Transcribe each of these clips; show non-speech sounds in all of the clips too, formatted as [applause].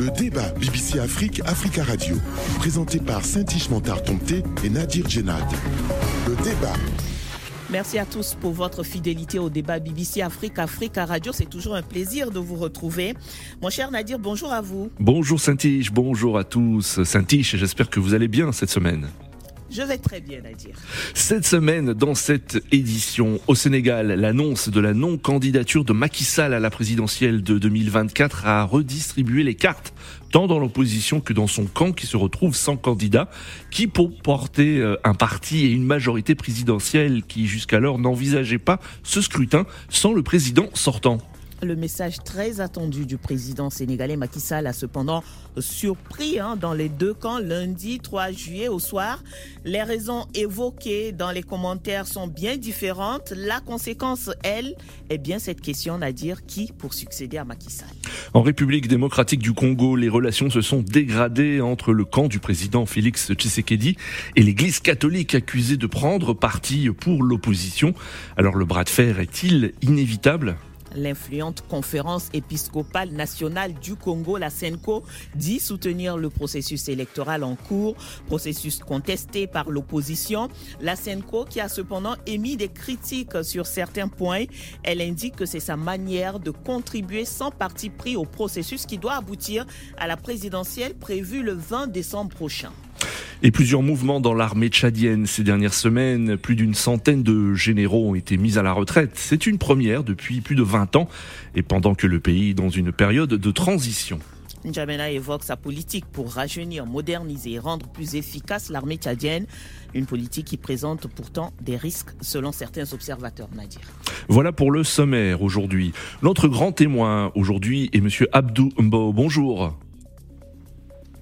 Le débat BBC Afrique, Africa Radio, présenté par Saint-Ish Montard et Nadir Djenad. Le débat. Merci à tous pour votre fidélité au débat BBC Afrique, Africa Radio. C'est toujours un plaisir de vous retrouver. Mon cher Nadir, bonjour à vous. Bonjour Saint-Ish, bonjour à tous. Saint-Ish, j'espère que vous allez bien cette semaine. Je vais très bien, Nadir. Cette semaine, dans cette édition, au Sénégal, l'annonce de la non-candidature de Macky Sall à la présidentielle de 2024 a redistribué les cartes, tant dans l'opposition que dans son camp qui se retrouve sans candidat, qui pour porter euh, un parti et une majorité présidentielle qui jusqu'alors n'envisageait pas ce scrutin sans le président sortant. Le message très attendu du président sénégalais Macky Sall a cependant surpris hein, dans les deux camps lundi 3 juillet au soir. Les raisons évoquées dans les commentaires sont bien différentes. La conséquence, elle, est bien cette question, à dire qui pour succéder à Macky Sall. En République démocratique du Congo, les relations se sont dégradées entre le camp du président Félix Tshisekedi et l'église catholique accusée de prendre parti pour l'opposition. Alors le bras de fer est-il inévitable? L'influente conférence épiscopale nationale du Congo, la SENCO, dit soutenir le processus électoral en cours, processus contesté par l'opposition. La SENCO qui a cependant émis des critiques sur certains points, elle indique que c'est sa manière de contribuer sans parti pris au processus qui doit aboutir à la présidentielle prévue le 20 décembre prochain. Et plusieurs mouvements dans l'armée tchadienne ces dernières semaines. Plus d'une centaine de généraux ont été mis à la retraite. C'est une première depuis plus de 20 ans et pendant que le pays est dans une période de transition. N'Djamena évoque sa politique pour rajeunir, moderniser et rendre plus efficace l'armée tchadienne. Une politique qui présente pourtant des risques selon certains observateurs, Nadir. Voilà pour le sommaire aujourd'hui. Notre grand témoin aujourd'hui est M. Abdou Mbo. Bonjour.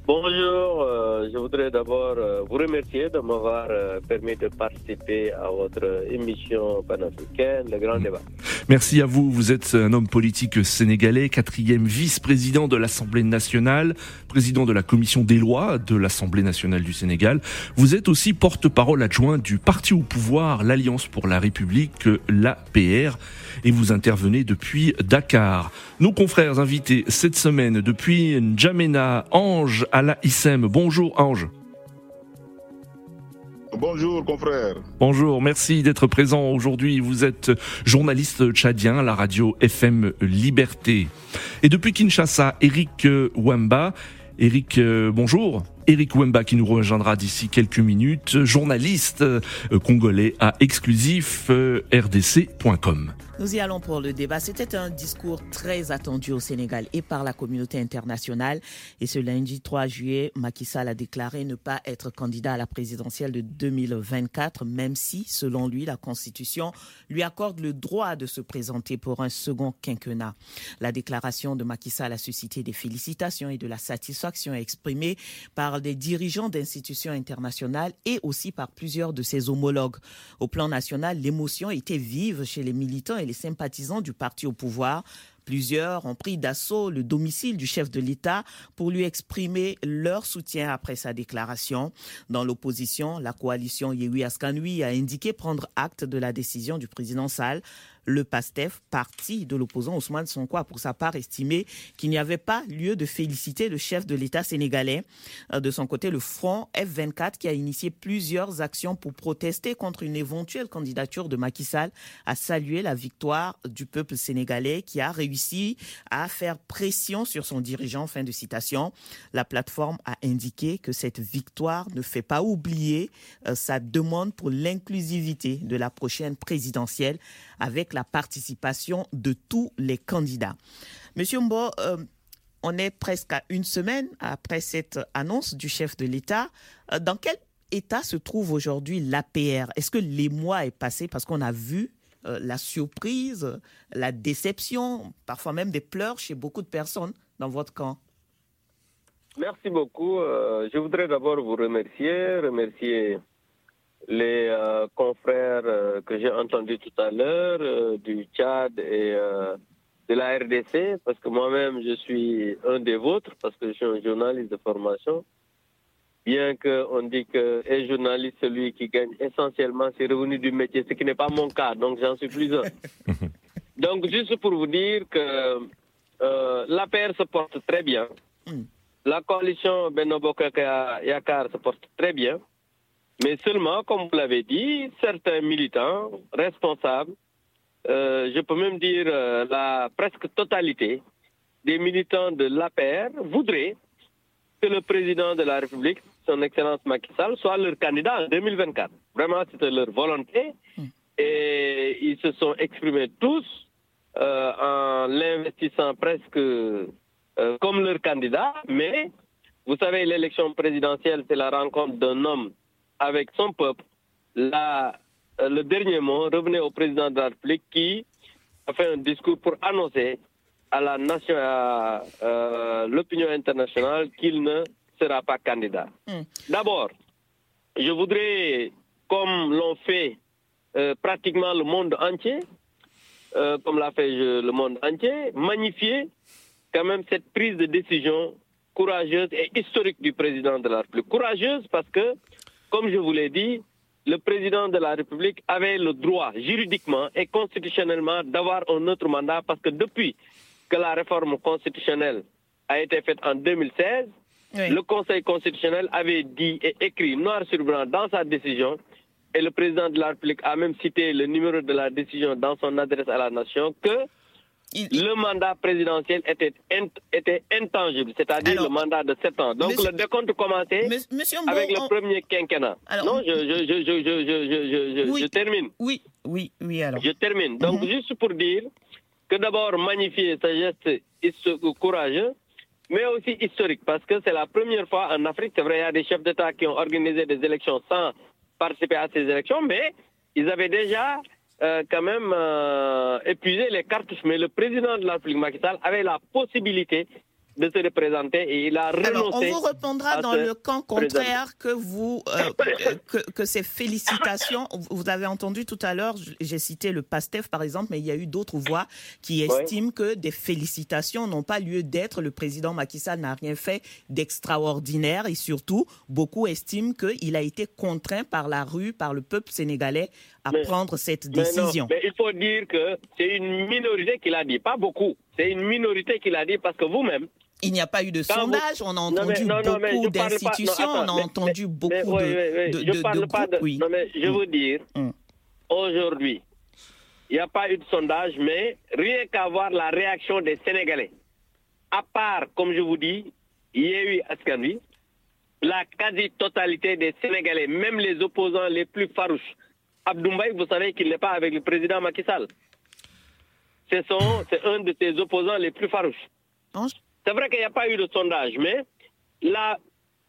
Bonjour, euh, je voudrais d'abord euh, vous remercier de m'avoir euh, permis de participer à votre émission panafricaine, le grand mm. débat. Merci à vous, vous êtes un homme politique sénégalais, quatrième vice-président de l'Assemblée nationale, président de la commission des lois de l'Assemblée nationale du Sénégal. Vous êtes aussi porte-parole adjoint du parti au pouvoir, l'Alliance pour la République, l'APR, et vous intervenez depuis Dakar. Nos confrères invités cette semaine depuis N'Djamena, Ange, la Issem. Bonjour Ange. Bonjour confrère. Bonjour, merci d'être présent aujourd'hui. Vous êtes journaliste tchadien à la radio FM Liberté. Et depuis Kinshasa, Eric Wamba. Eric, euh, bonjour. Eric Wemba qui nous rejoindra d'ici quelques minutes, journaliste euh, congolais à exclusif euh, rdc.com. Nous y allons pour le débat. C'était un discours très attendu au Sénégal et par la communauté internationale. Et ce lundi 3 juillet, Macky Sall a déclaré ne pas être candidat à la présidentielle de 2024, même si, selon lui, la Constitution lui accorde le droit de se présenter pour un second quinquennat. La déclaration de Macky Sall a suscité des félicitations et de la satisfaction exprimée par des dirigeants d'institutions internationales et aussi par plusieurs de ses homologues. Au plan national, l'émotion était vive chez les militants et les sympathisants du parti au pouvoir. Plusieurs ont pris d'assaut le domicile du chef de l'État pour lui exprimer leur soutien après sa déclaration. Dans l'opposition, la coalition Yehui Askanui a indiqué prendre acte de la décision du président Sall le PASTEF, parti de l'opposant Ousmane Sonko, a pour sa part estimé qu'il n'y avait pas lieu de féliciter le chef de l'État sénégalais. Euh, de son côté, le Front F24, qui a initié plusieurs actions pour protester contre une éventuelle candidature de Macky Sall, a salué la victoire du peuple sénégalais qui a réussi à faire pression sur son dirigeant. Fin de citation. La plateforme a indiqué que cette victoire ne fait pas oublier euh, sa demande pour l'inclusivité de la prochaine présidentielle avec la participation de tous les candidats. Monsieur Mbo, euh, on est presque à une semaine après cette annonce du chef de l'État. Euh, dans quel état se trouve aujourd'hui l'APR Est-ce que les mois est passé parce qu'on a vu euh, la surprise, la déception, parfois même des pleurs chez beaucoup de personnes dans votre camp? Merci beaucoup. je voudrais d'abord vous remercier, remercier les euh, confrères euh, que j'ai entendus tout à l'heure euh, du Tchad et de la RDC, parce que moi-même je suis un des vôtres, parce que je suis un journaliste de formation. Bien qu'on dit que est journaliste celui qui gagne essentiellement ses revenus du métier, ce qui n'est pas mon cas, donc j'en suis plus un. [laughs] donc juste pour vous dire que la paire se porte très bien. hmm. la coalition Benoboka Yakar se porte très bien. Mais seulement, comme vous l'avez dit, certains militants responsables, euh, je peux même dire euh, la presque totalité des militants de l'APR voudraient que le président de la République, son Excellence Macky Sall, soit leur candidat en 2024. Vraiment, c'était leur volonté. Hmm. Et ils se sont exprimés tous euh, en l'investissant presque comme leur candidat. Mais, vous savez, l'élection présidentielle, c'est la rencontre d'un homme avec son peuple. La, euh, le dernier mot revenait au président de la République qui a fait un discours pour annoncer à la nation, à euh, l'opinion internationale qu'il ne sera pas candidat. Hmm. D'abord, je voudrais, comme l'ont fait euh, pratiquement le monde entier, comme l'a fait le monde entier, magnifier quand même cette prise de décision courageuse et historique du président de la République. Courageuse parce que comme je vous l'ai dit, le président de la République avait le droit juridiquement et constitutionnellement d'avoir un autre mandat parce que depuis que la réforme constitutionnelle a été faite en 2016, le Conseil constitutionnel avait dit et écrit noir sur blanc dans sa décision, et le président de la République a même cité le numéro de la décision dans son adresse à la nation, que le mandat présidentiel était, était intangible, c'est-à-dire le mandat de 7 ans. Donc le décompte commençait avec le premier quinquennat. non, je, je, je, je, termine. Oui, oui, oui, alors. Je termine. Donc mhm. juste pour dire que d'abord magnifier ce geste courageux, mais aussi historique, parce que c'est la première fois en Afrique, c'est vrai, il y a des chefs d'État qui ont organisé des élections sans participer à ces élections, mais ils avaient déjà euh, quand même euh, épuisé les cartouches. Mais le président de la République, Macky avait la possibilité de se représenter et il a renoncé. Alors, on vous répondra dans le camp contraire que vous euh, que, que, ces félicitations. Vous avez entendu tout à l'heure, j'ai cité le PASTEF par exemple, mais il y a eu d'autres voix qui estiment que des félicitations n'ont pas lieu d'être. Le président Macky Sall n'a rien fait d'extraordinaire et surtout beaucoup estiment qu'il a été contraint par la rue, par le peuple sénégalais à prendre cette décision. mais il faut dire que c'est une minorité qui l'a dit, pas beaucoup. C'est une minorité qui l'a dit parce que vous-même, il n'y a pas eu de sondage, on a entendu beaucoup d'institutions, on a entendu beaucoup de, je parle pas de, Non, mais je veux mm. dire, mm. aujourd'hui, il n'y a pas eu de sondage, mais rien qu'à voir la réaction des Sénégalais. À part, comme je vous dis, il y a eu Askanvi, la quasi-totalité des Sénégalais, même les opposants les plus farouches. Abdoumbaï, vous savez qu'il n'est pas avec le président Macky Sall. C'est un de ses opposants les plus farouches. C'est vrai qu'il n'y a pas eu de sondage, mais la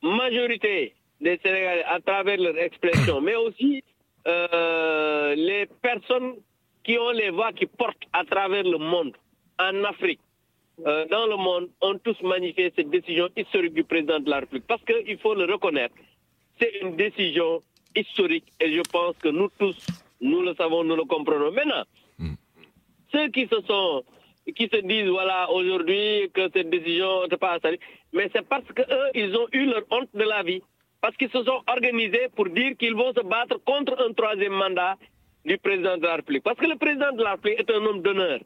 majorité des Sénégalais, à travers leur expression, mais aussi euh, les personnes qui ont les voix qui portent à travers le monde, en Afrique, euh, dans le monde, ont tous magnifié cette décision historique du président de la République. Parce qu'il faut le reconnaître, c'est une décision historique et je pense que nous tous, nous le savons, nous le comprenons. Maintenant, hmm. ceux qui se sont qui se disent, voilà, aujourd'hui, que cette décision n'est pas saluer. Mais c'est parce qu'eux, ils ont eu leur honte de la vie. Parce qu'ils se sont organisés pour dire qu'ils vont se battre contre un troisième mandat du président de la République. Parce que le président de la République est un homme d'honneur.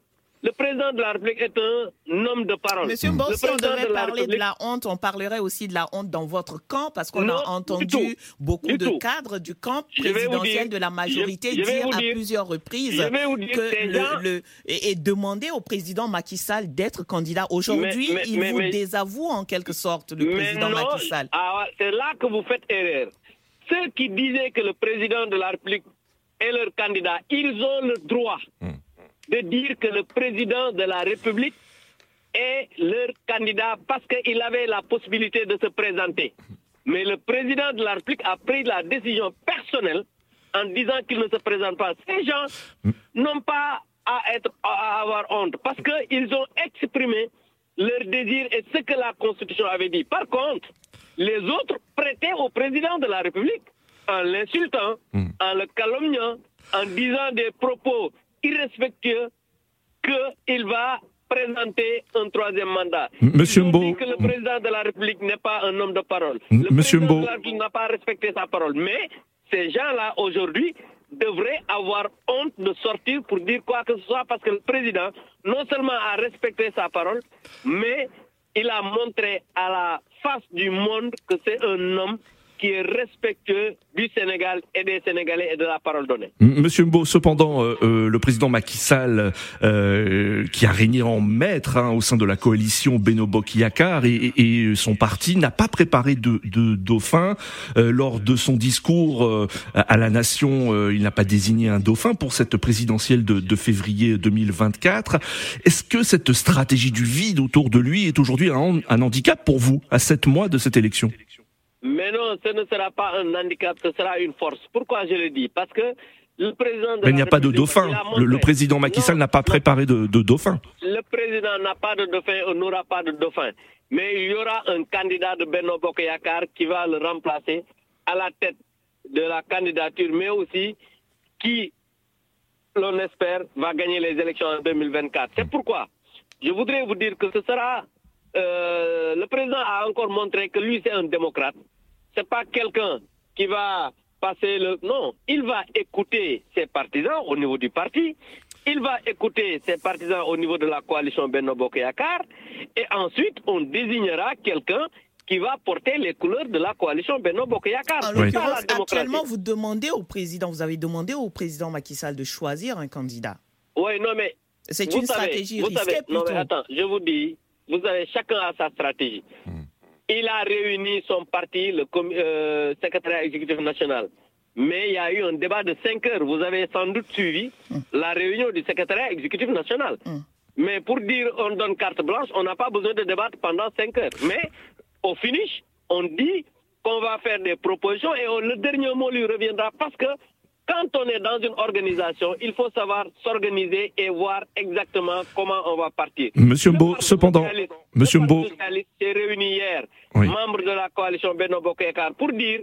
Le président de la République est un homme de parole. Monsieur Bon, si on devait parler de la honte, on parlerait aussi de la honte dans votre camp, parce qu'on a entendu beaucoup de cadres du camp présidentiel de la majorité dire à plusieurs reprises que le, et, demander au président Macky Sall d'être candidat. Aujourd'hui, il vous désavoue en quelque sorte, le président Macky Sall. Ah, c'est là que vous faites erreur. Ceux qui disaient que le président de la République est leur candidat, ils ont le droit. Hmm de dire que le président de la République est leur candidat parce qu'il avait la possibilité de se présenter. Mais le président de la République a pris la décision personnelle en disant qu'il ne se présente pas. Ces gens n'ont pas à, être, à avoir honte parce qu'ils ont exprimé leur désir et ce que la Constitution avait dit. Par contre, les autres prêtaient au président de la République en l'insultant, hmm. en le calomniant, en disant des propos irrespectueux qu'il va présenter un troisième mandat. Monsieur Mbo. dit que le président de la République n'est pas un homme de parole. Le Monsieur président de la République n'a pas respecté sa parole. Mais ces gens-là, aujourd'hui, devraient avoir honte de sortir pour dire quoi que ce soit parce que le président, non seulement a respecté sa parole, mais il a montré à la face du monde que c'est un homme qui est respectueux du Sénégal et des Sénégalais et de la parole donnée. Monsieur Mbo, cependant, euh, euh, le président Macky Sall, euh, qui a régné en maître hein, au sein de la coalition Benobok Yakar et, son parti n'a pas préparé de, dauphin lors de son discours à la nation. il n'a pas désigné un dauphin pour cette présidentielle de, de février 2024. Est-ce que cette stratégie du vide autour de lui est aujourd'hui un handicap pour vous à sept mois de cette élection? Mais non, ce ne sera pas un handicap, ce sera une force. Pourquoi je le dis? Parce que le président de Mais il n'y a pas de dauphin. Le, président Macky Sall n'a pas préparé de, de, dauphin. Le président n'a pas de dauphin, on n'aura pas de dauphin. Mais il y aura un candidat de Beno Bokoyakar qui va le remplacer à la tête de la candidature, mais aussi qui, l'on espère, va gagner les élections en 2024. C'est pourquoi je voudrais vous dire que ce sera... Euh, le président a encore montré que lui, c'est un démocrate c'est pas quelqu'un qui va passer le. Non, il va écouter ses partisans au niveau du parti. Il va écouter ses partisans au niveau de la coalition Benno Yakar. Et ensuite, on désignera quelqu'un qui va porter les couleurs de la coalition Benno Yakar. actuellement, vous demandez au président, vous avez demandé au président Macky Sall de choisir un candidat. Oui, non, mais. C'est une stratégie vous risquée savez, Non, mais attends, je vous dis, vous avez chacun a sa stratégie. Hmm. Il a réuni son parti, le euh, secrétaire exécutif national. Mais il y a eu un débat de 5 heures. Vous avez sans doute suivi hum. la réunion du secrétariat exécutif national. Hum. Mais pour dire on donne carte blanche, on n'a pas besoin de débattre pendant 5 heures. Mais au finish, on dit qu'on va faire des propositions et le dernier mot lui reviendra parce que quand on est dans une organisation, il faut savoir s'organiser et voir exactement comment on va partir. Monsieur Mbo, cependant, Monsieur Mbo, s'est réuni hier, membre de la coalition Beno Bokekar, pour dire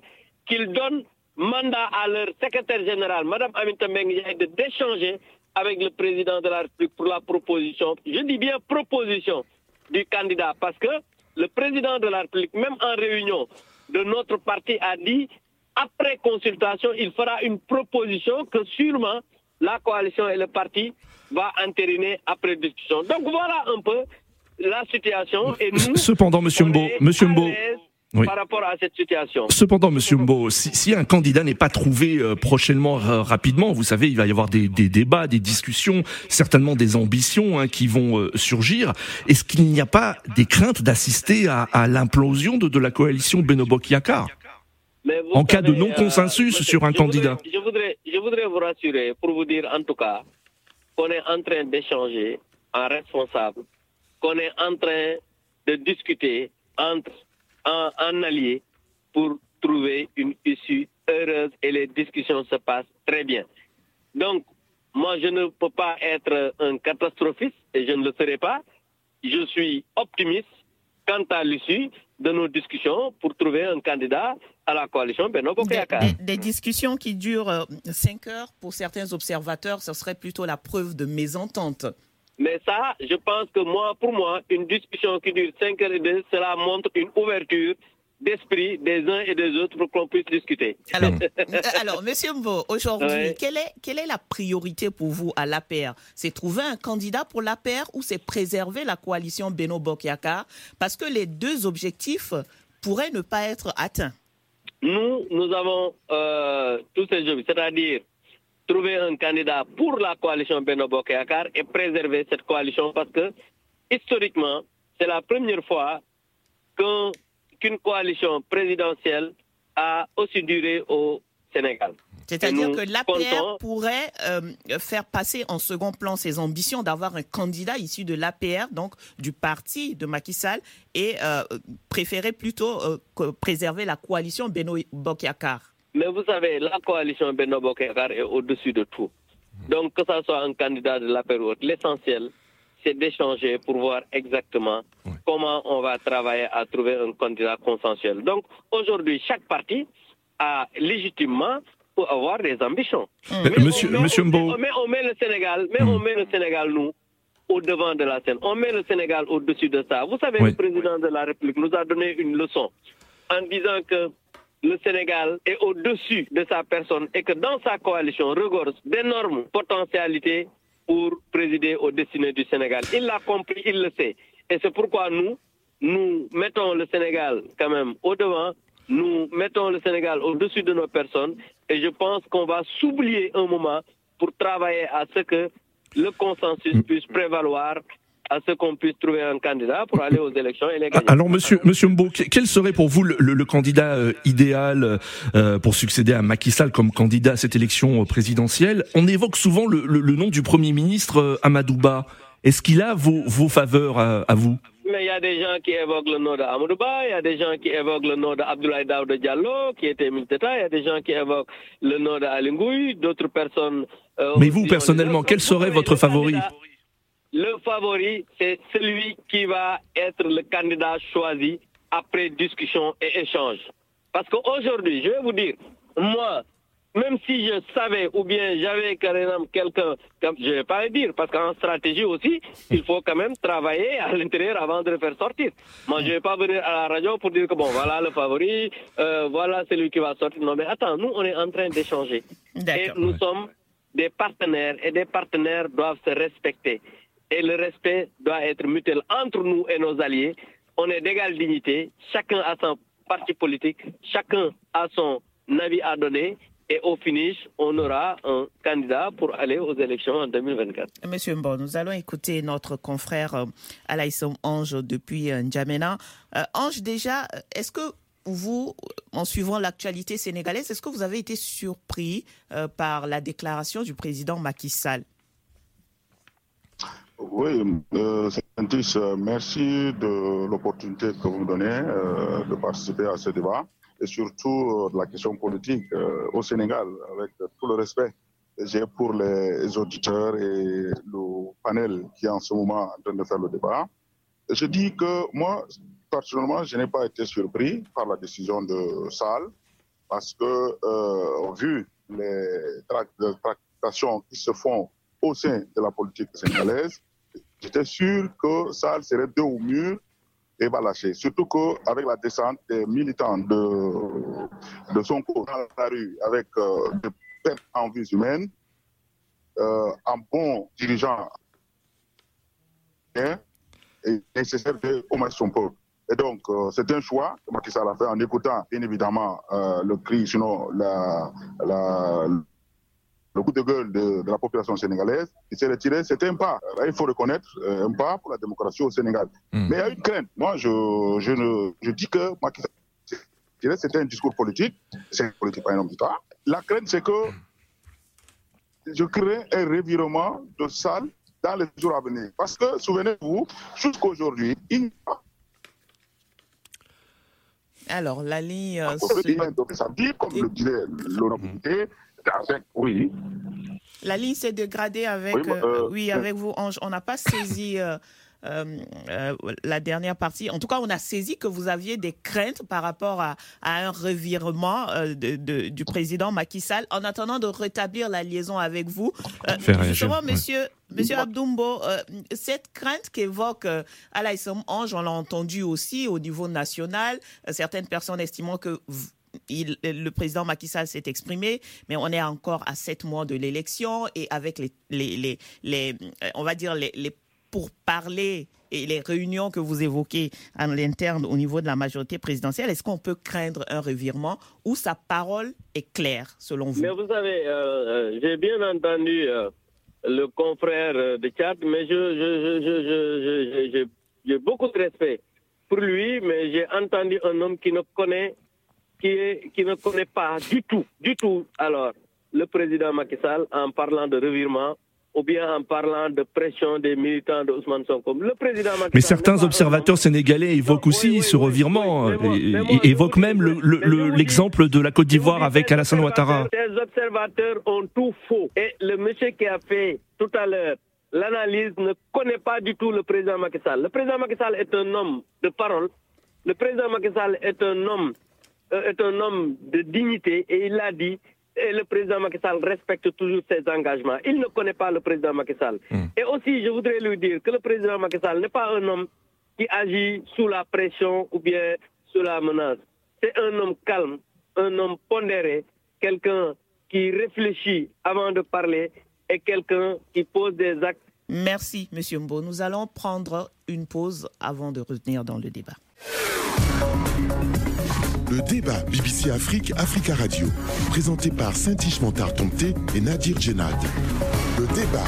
qu'ils donnent mandat à leur secrétaire général, Madame Aminata de d'échanger avec le président de la République pour la proposition, je dis bien proposition du candidat, parce que le président de la République, même en réunion de notre parti, a dit après consultation, il fera une proposition que sûrement la coalition et le parti va entériner après discussion. Donc voilà un peu la situation. Et nous, [laughs] Cependant, Monsieur Mbo, Monsieur Mbo. Par rapport à cette situation. Cependant, Monsieur Mbo, si, un candidat n'est pas trouvé euh, prochainement, rapidement, vous savez, il va y avoir des, débats, des discussions, certainement des ambitions hein, qui vont euh, surgir. Est-ce qu'il n'y a pas des craintes d'assister à, l'implosion de, de, la coalition Benobok-Yakar en cas de non-consensus euh, sur un candidat je voudrais, je voudrais vous rassurer pour vous dire en tout cas qu'on est en train d'échanger en responsable, qu'on est en train de discuter entre en, en alliés pour trouver une issue heureuse et les discussions se passent très bien. Donc, moi, je ne peux pas être un catastrophiste et je ne le serai pas. Je suis optimiste quant à l'issue de nos discussions pour trouver un candidat à la coalition Beno des, des, discussions qui durent 5 euh, heures, pour certains observateurs, ce serait plutôt la preuve de mésentente. Mais ça, je pense que moi, pour moi, une discussion qui dure 5 heures et demie, cela montre une ouverture d'esprit des uns et des autres pour qu'on puisse discuter. Alors, [laughs] alors Monsieur Mbo, aujourd'hui, quelle, est, quelle est la priorité pour vous à l'APR? C'est trouver un candidat pour l'APR ou c'est préserver la coalition Beno Bokyaka Parce que les deux objectifs pourraient ne pas être atteints. Nous, nous avons euh, tous ces objectifs, c'est-à-dire trouver un candidat pour la coalition Beno Bokyakar et préserver cette coalition parce que historiquement, c'est la première fois qu'un qu'une coalition présidentielle a aussi duré au Sénégal. C'est-à-dire que l'APR pourrait euh, faire passer en second plan ses ambitions d'avoir un candidat issu de l'APR, donc du parti de Macky Sall, et euh, préférer plutôt euh, préserver la coalition Beno Bokyakar. Mais vous savez, la coalition Beno Bokyakar est au-dessus de tout. Donc que ce soit un candidat de l'APR ou l'essentiel, c'est d'échanger pour voir exactement comment on va travailler à trouver un candidat consensuel. Donc aujourd'hui, chaque parti a légitimement pour avoir des ambitions. Mmh. Mais monsieur, on, monsieur on, met, le Sénégal, mais on mmh. met le Sénégal nous au devant de la scène. On met le Sénégal au-dessus de ça. Vous savez, le président de la République nous a donné une leçon en disant que le Sénégal est au-dessus de sa personne et que dans sa coalition regorge d'énormes potentialités pour présider aux destinées du Sénégal. Il l'a compris, il le sait. Et c'est pourquoi nous, nous mettons le Sénégal quand même au devant, nous mettons le Sénégal au-dessus de nos personnes et je pense qu'on va s'oublier un moment pour travailler à ce que le consensus mm. puisse prévaloir à ce qu'on puisse trouver un candidat pour aller aux élections et les gagner. Alors, monsieur, monsieur Mbo, quel serait pour vous le, candidat euh, idéal euh, pour succéder à Macky Sall comme candidat à cette élection présidentielle? On évoque souvent le, nom du Premier ministre euh, Amadouba. Est-ce qu'il a vos, vos faveurs à, vous? Mais il y a des gens qui évoquent le nom d'Amadouba, il y a des gens qui évoquent le nom d'Abdoulaye Daouda Diallo, qui était militaire, il y a des gens qui évoquent le nom d'Alingouy, d'autres personnes... mais vous, personnellement, quel serait votre favori le favori, c'est celui qui va être le candidat choisi après discussion et échange. Parce qu'aujourd'hui, je vais vous dire, moi, même si je savais ou bien j'avais carrément quelqu'un, je ne vais pas le dire, parce qu'en stratégie aussi, [laughs] il faut quand même travailler à l'intérieur avant de le faire sortir. Moi, je ne vais pas venir à la radio pour dire que bon, voilà le favori, euh, voilà celui qui va sortir. Non, mais attends, nous, on est en train d'échanger. Et nous sommes des partenaires, et des partenaires doivent se respecter et le respect doit être mutuel entre nous et nos alliés. On est d'égale dignité, chacun a son parti politique, chacun a son avis à donner et au finish, on aura un candidat pour aller aux élections en 2024. Monsieur Mbo, nous allons écouter notre confrère euh, Alaïssom Ange depuis euh, N'Djamena. Euh, Ange, déjà, est-ce que vous, en suivant l'actualité sénégalaise, est-ce que vous avez été surpris par la déclaration du président Macky Sall? Oui, euh, euh, merci de l'opportunité que vous me donnez euh, de participer à ce débat et surtout euh, de la question politique au Sénégal, avec tout le respect que j'ai pour les auditeurs et le panel qui est en ce moment en train de faire le débat. Je dis que moi, personnellement, je n'ai pas été surpris par la décision de Salle parce que, vu les tractations qui se font au sein de la politique sénégalaise, J'étais sûr que ça serait deux au mur et va lâcher. Surtout qu'avec la descente des militants de, de son cours dans la rue, avec euh, des pertes en vie humaine, euh, un bon dirigeant est nécessaire de commettre son peuple. Et donc, euh, c'est un choix que Macky a fait en écoutant, bien évidemment, euh, le cri, sinon la, le coup de gueule de, la population sénégalaise, il s'est retiré, c'était un pas. il faut reconnaître euh, un pas pour la démocratie au Sénégal. Hmm. Mais il y a une crainte. Moi, je, je, ne, je dis que c'était un discours politique, c'est un politique, pas un homme d'État. La crainte, c'est que je crée un revirement de salle dans les jours à venir. Parce que, souvenez-vous, jusqu'à aujourd'hui, il n'y a pas alors, la ligne. Euh, ça dit, comme le disait l'honorabilité, oui. La ligne s'est dégradée avec, oui, euh, euh, avec vous, Ange. On n'a pas saisi euh, la dernière partie. En tout cas, on a saisi que vous aviez des craintes par rapport à, un revirement de, du président Macky Sall. En attendant de rétablir la liaison avec vous, justement, monsieur, monsieur Abdoumbo, cette crainte qu'évoque Alaïssom Ange, on l'a entendu aussi au niveau national. certaines personnes estimant que le président Macky Sall s'est exprimé, mais on est encore à sept mois de l'élection et avec les, euh, on va dire les, les pourparlers et les réunions que vous évoquez en l'interne au niveau de la majorité présidentielle, est-ce qu'on peut craindre un revirement ou sa parole est claire selon vous? Mais vous savez, euh, euh, j'ai bien entendu le confrère de Tchad, mais je, j'ai beaucoup de respect pour lui, mais j'ai entendu un homme qui ne connaît qui, qui ne connaît pas du tout, du tout, alors, le président Macky Sall en parlant de revirement ou bien en parlant de pression des militants de Ousmane Sonko. Le président Macky Mais certains observateurs sénégalais évoquent aussi ce revirement, et évoquent même l'exemple de la Côte d'Ivoire avec Alassane Ouattara. Les observateurs ont tout faux. Et le monsieur qui a fait tout à l'heure l'analyse ne connaît pas du tout le président Macky Sall. Le président Macky Sall est un homme de parole. Le président Macky Sall est un homme euh, est un homme de dignité et il l'a dit. Et le président Macky Sall respecte toujours ses engagements. Il ne connaît pas le président Macky Sall. Hmm. Et aussi, je voudrais lui dire que le président Macky Sall n'est pas un homme qui agit sous la pression ou bien sous la menace. C'est un homme calme, un homme pondéré, quelqu'un qui réfléchit avant de parler et quelqu'un qui pose des actes Merci, Monsieur Mbo. Nous allons prendre une pause avant de revenir dans le débat. Le débat BBC Afrique, Africa Radio, présenté par Saint-Ishmantar Tomté et Nadir Djenad. Le débat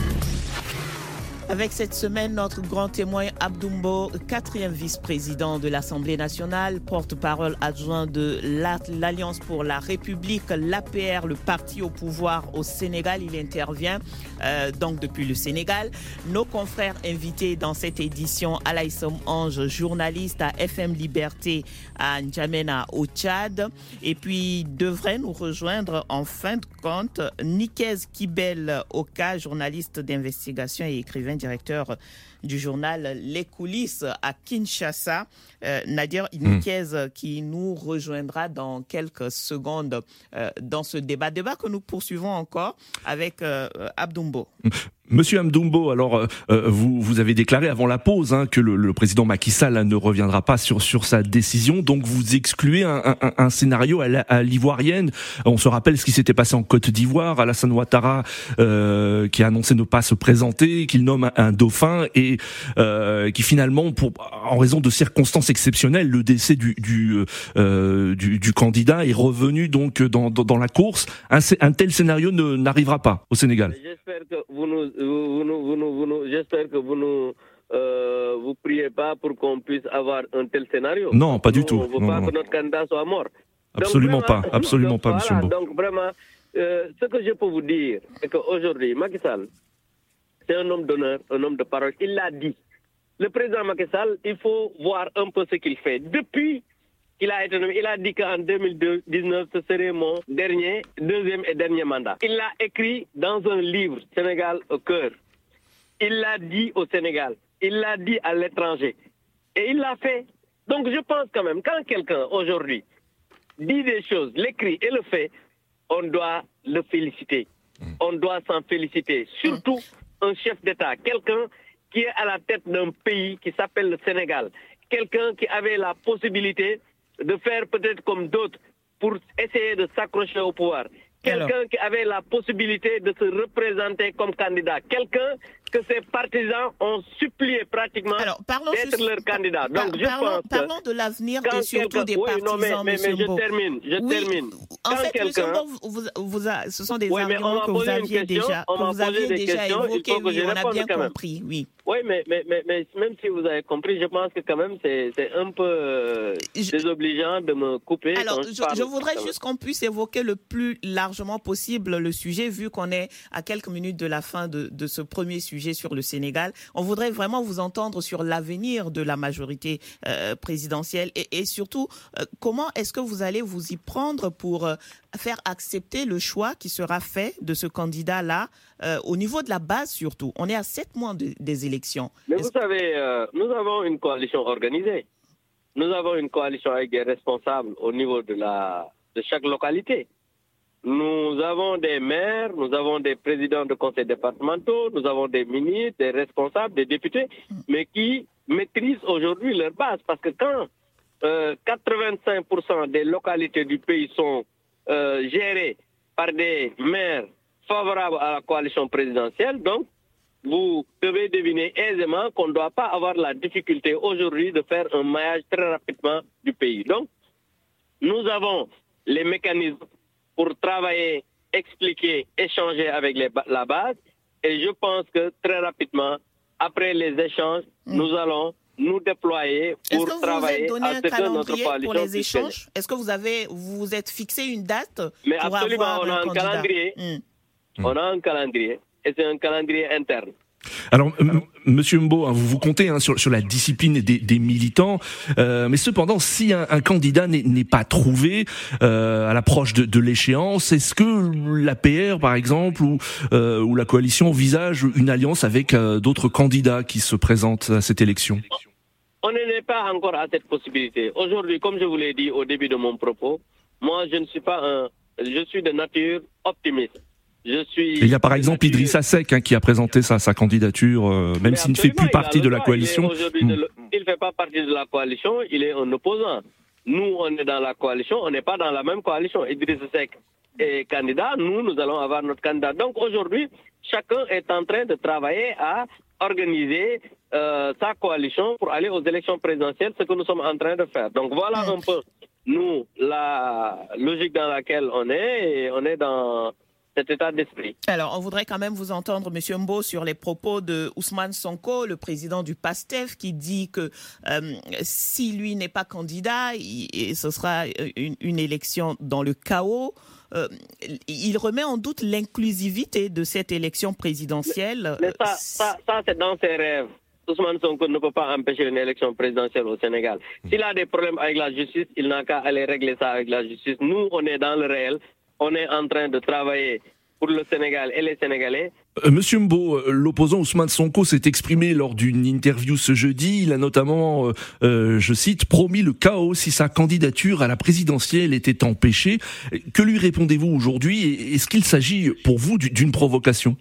avec cette semaine, notre grand témoin Abdoumbo, quatrième vice-président de l'Assemblée nationale, porte-parole adjoint de l'Alliance pour la République, l'APR, le parti au pouvoir au Sénégal. Il intervient euh, donc depuis le Sénégal. Nos confrères invités dans cette édition, Alaïssom Ange, journaliste à FM Liberté à N'Djamena au Tchad. Et puis devrait nous rejoindre en fin de compte Nikez Kibel Oka, journaliste d'investigation et écrivain directeur du journal Les coulisses à Kinshasa. Euh, Nadir Inikez hmm. qui nous rejoindra dans quelques secondes euh, dans ce débat. Débat que nous poursuivons encore avec euh, Abdoumbo. Monsieur Amdoumbo, alors euh, euh, vous, vous avez déclaré avant la pause hein, que le, président Macky Sall ne reviendra pas sur sur sa décision, donc vous excluez un, un, scénario à l'ivoirienne. On se rappelle ce qui s'était passé en Côte d'Ivoire, Alassane Ouattara euh, qui a annoncé ne pas se présenter, qu'il nomme un, dauphin et qui finalement, pour, en raison de circonstances exceptionnelles, le décès du du, du, candidat est revenu donc dans, dans, la course. Un, un tel scénario n'arrivera pas au Sénégal. J'espère que vous nous j'espère que vous ne euh, vous priez pas pour qu'on puisse avoir un tel scénario. Non, pas du tout. On ne veut pas que notre candidat soit mort. Absolument pas, absolument pas, Monsieur Donc vraiment, euh, ce que je peux vous dire, c'est qu'aujourd'hui, Macky Sall, c'est un homme d'honneur, un homme de parole. Il l'a dit. Le président Macky Sall, il faut voir un peu ce qu'il fait. Depuis qu'il a été nommé, il a dit qu'en 2019, ce serait mon dernier, deuxième et dernier mandat. Il l'a écrit dans un livre, Sénégal au cœur. Il l'a dit au Sénégal, il l'a dit à l'étranger. Et il l'a fait. Donc je pense quand même, quand quelqu'un aujourd'hui dit des choses, l'écrit et le fait, on doit le féliciter. Mm. On doit s'en féliciter. Surtout un chef d'État, quelqu'un qui est à la tête d'un pays qui s'appelle le Sénégal. Quelqu'un qui avait la possibilité de faire peut-être comme d'autres pour essayer de s'accrocher au pouvoir. Quelqu'un qui avait la possibilité de se représenter comme candidat. Quelqu'un que ses partisans ont supplié pratiquement d'être leur candidat. Donc, je parlons, pense parlons de l'avenir et surtout des partisans, mais, mais, mais je termine, je termine. En fait, vous, vous, ce sont des arguments que vous aviez déjà, que vous aviez déjà évoqués, oui, on a bien compris, oui. Oui, mais, mais, mais, même si vous avez compris, je pense que quand même c'est un peu euh, désobligeant de me couper. Alors, je, voudrais juste qu'on puisse évoquer le plus largement possible le sujet, vu qu'on est à quelques minutes de la fin de, de ce premier sujet sur le Sénégal. On voudrait vraiment vous entendre sur l'avenir de la majorité euh, présidentielle et, surtout euh, comment est-ce que vous allez vous y prendre pour euh, faire accepter le choix qui sera fait de ce candidat-là au niveau de la base surtout? On est à sept mois des élections. Mais vous savez, nous avons une coalition organisée. Nous avons une coalition avec des responsables au niveau de, la, de chaque localité. Nous avons des maires, nous avons des présidents de conseils départementaux, nous avons des ministres, des responsables, des députés, mais qui maîtrisent aujourd'hui leur base. Parce que quand 85% euh, des localités du pays sont euh, gérées par des maires favorables à la coalition présidentielle, donc vous devez deviner aisément qu'on ne doit pas avoir la difficulté aujourd'hui de faire un maillage très rapidement du pays. Donc, nous avons les mécanismes pour travailler, expliquer, échanger avec la base. Et je pense que très rapidement, après les échanges, mm. nous allons nous déployer pour travailler vous êtes donné un calendrier pour les échanges? Est-ce que vous avez vous êtes fixé une date Mais absolument, on a un, calendrier. Mm. On a un calendrier et c'est un calendrier interne. Alors, Monsieur Mbo, hein, vous vous comptez hein, sur, sur, la discipline des, militants, euh, mais cependant, si un, candidat n'est pas trouvé euh, à l'approche de, l'échéance, est-ce que l'APR, par exemple, ou, euh, ou la coalition envisage une alliance avec d'autres candidats qui se présentent à cette élection? On n'est pas encore à cette possibilité. Aujourd'hui, comme je vous l'ai dit au début de mon propos, moi, je ne suis pas un, je suis de nature optimiste. Il y a par exemple Idrissa Seck hein, qui a présenté sa, sa candidature, euh, même s'il ne fait plus partie de la coalition. Il ne fait pas partie de la coalition, il est un opposant. Nous, on est dans la coalition, on n'est pas dans la même coalition. Idrissa Seck est candidat, nous, nous allons avoir notre candidat. Donc aujourd'hui, chacun est en train de travailler à organiser sa coalition pour aller aux élections présidentielles, ce que nous sommes en train de faire. Donc voilà un peu, nous, la logique dans laquelle on est, et on est dans cet état d'esprit. Alors, on voudrait quand même vous entendre, Monsieur Mbo, sur les propos de Ousmane Sonko, le président du PASTEF, qui dit que euh, si lui n'est pas candidat, et ce sera une, une, élection dans le chaos. Euh, il remet en doute l'inclusivité de cette élection présidentielle. Mais ça, ça, ça c'est dans ses rêves. Ousmane Sonko ne peut pas empêcher une élection présidentielle au Sénégal. S'il a des problèmes avec la justice, il n'a qu'à aller régler ça avec la justice. Nous, on est dans le réel on est en train de travailler pour le Sénégal et les Sénégalais. Euh, Monsieur Mbo, euh, l'opposant Ousmane Sonko s'est exprimé lors d'une interview ce jeudi. Il a notamment, euh, je cite, promis le chaos si sa candidature à la présidentielle était empêchée. Que lui répondez-vous aujourd'hui Est-ce qu'il s'agit pour vous d'une provocation?